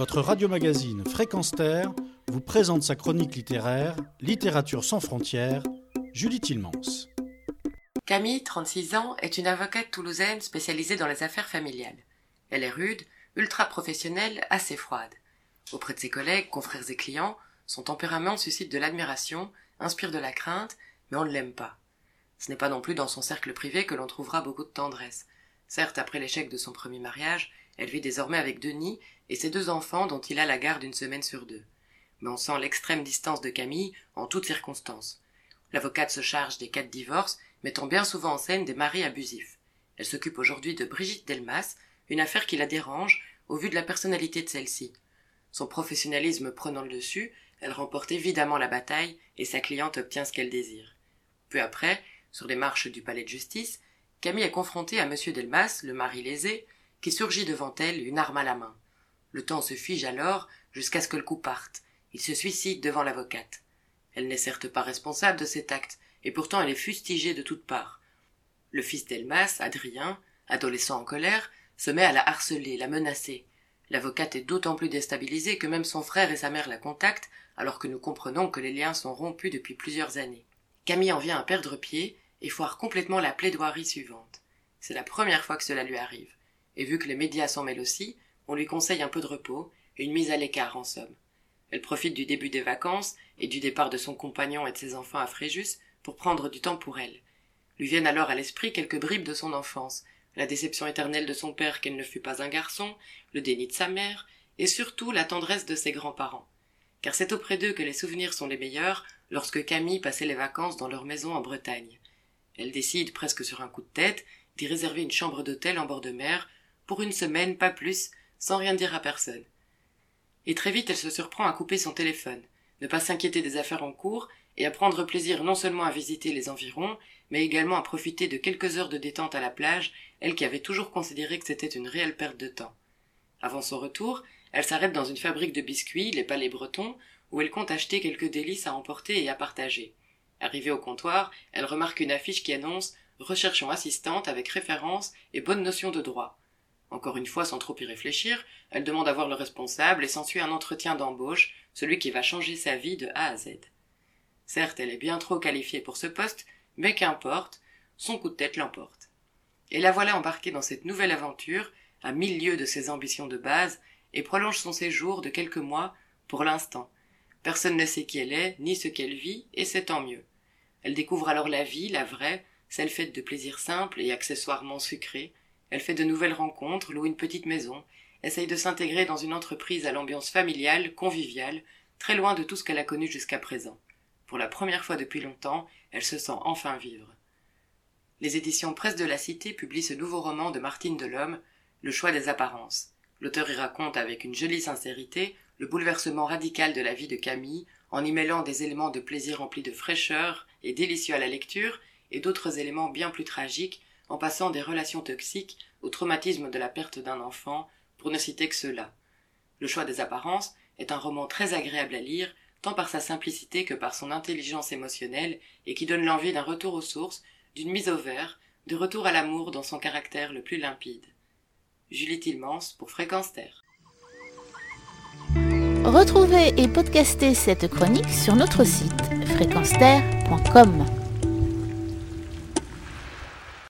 votre radio-magazine Fréquence Terre vous présente sa chronique littéraire Littérature sans frontières, Julie Tilmans. Camille, 36 ans, est une avocate toulousaine spécialisée dans les affaires familiales. Elle est rude, ultra professionnelle, assez froide. Auprès de ses collègues, confrères et clients, son tempérament suscite de l'admiration, inspire de la crainte, mais on ne l'aime pas. Ce n'est pas non plus dans son cercle privé que l'on trouvera beaucoup de tendresse. Certes, après l'échec de son premier mariage, elle vit désormais avec Denis et ses deux enfants dont il a la garde une semaine sur deux. Mais on sent l'extrême distance de Camille en toutes circonstances. L'avocate se charge des cas de divorce, mettant bien souvent en scène des maris abusifs. Elle s'occupe aujourd'hui de Brigitte Delmas, une affaire qui la dérange au vu de la personnalité de celle-ci. Son professionnalisme prenant le dessus, elle remporte évidemment la bataille et sa cliente obtient ce qu'elle désire. Peu après, sur les marches du palais de justice, Camille est confrontée à M. Delmas, le mari lésé, qui surgit devant elle, une arme à la main. Le temps se fige alors jusqu'à ce que le coup parte. Il se suicide devant l'avocate. Elle n'est certes pas responsable de cet acte, et pourtant elle est fustigée de toutes parts. Le fils d'Elmas, Adrien, adolescent en colère, se met à la harceler, la menacer. L'avocate est d'autant plus déstabilisée que même son frère et sa mère la contactent, alors que nous comprenons que les liens sont rompus depuis plusieurs années. Camille en vient à perdre pied et foire complètement la plaidoirie suivante. C'est la première fois que cela lui arrive. Et vu que les médias s'en mêlent aussi, on lui conseille un peu de repos et une mise à l'écart en somme. Elle profite du début des vacances et du départ de son compagnon et de ses enfants à Fréjus pour prendre du temps pour elle. Lui viennent alors à l'esprit quelques bribes de son enfance, la déception éternelle de son père qu'elle ne fût pas un garçon, le déni de sa mère, et surtout la tendresse de ses grands-parents. Car c'est auprès d'eux que les souvenirs sont les meilleurs lorsque Camille passait les vacances dans leur maison en Bretagne. Elle décide, presque sur un coup de tête, d'y réserver une chambre d'hôtel en bord de mer, pour une semaine, pas plus, sans rien dire à personne. Et très vite elle se surprend à couper son téléphone, ne pas s'inquiéter des affaires en cours, et à prendre plaisir non seulement à visiter les environs, mais également à profiter de quelques heures de détente à la plage, elle qui avait toujours considéré que c'était une réelle perte de temps. Avant son retour, elle s'arrête dans une fabrique de biscuits, les Palais Bretons, où elle compte acheter quelques délices à emporter et à partager. Arrivée au comptoir, elle remarque une affiche qui annonce Recherchons assistante avec référence et bonne notion de droit. Encore une fois, sans trop y réfléchir, elle demande à voir le responsable et s'ensuit un entretien d'embauche, celui qui va changer sa vie de A à Z. Certes, elle est bien trop qualifiée pour ce poste, mais qu'importe, son coup de tête l'emporte. Et la voilà embarquée dans cette nouvelle aventure, à mille lieues de ses ambitions de base, et prolonge son séjour de quelques mois, pour l'instant. Personne ne sait qui elle est, ni ce qu'elle vit, et c'est tant mieux. Elle découvre alors la vie, la vraie, celle faite de plaisirs simples et accessoirement sucrés. Elle fait de nouvelles rencontres, loue une petite maison, essaye de s'intégrer dans une entreprise à l'ambiance familiale, conviviale, très loin de tout ce qu'elle a connu jusqu'à présent. Pour la première fois depuis longtemps, elle se sent enfin vivre. Les éditions Presse de la Cité publient ce nouveau roman de Martine Delhomme, Le choix des apparences. L'auteur y raconte avec une jolie sincérité le bouleversement radical de la vie de Camille en y mêlant des éléments de plaisir remplis de fraîcheur et délicieux à la lecture, et d'autres éléments bien plus tragiques, en passant des relations toxiques au traumatisme de la perte d'un enfant, pour ne citer que cela. Le choix des apparences est un roman très agréable à lire, tant par sa simplicité que par son intelligence émotionnelle, et qui donne l'envie d'un retour aux sources, d'une mise au vert, de retour à l'amour dans son caractère le plus limpide. Julie Tilmans pour Fréquence Terre. Retrouvez et podcastez cette chronique sur notre site fréquenceterre.com.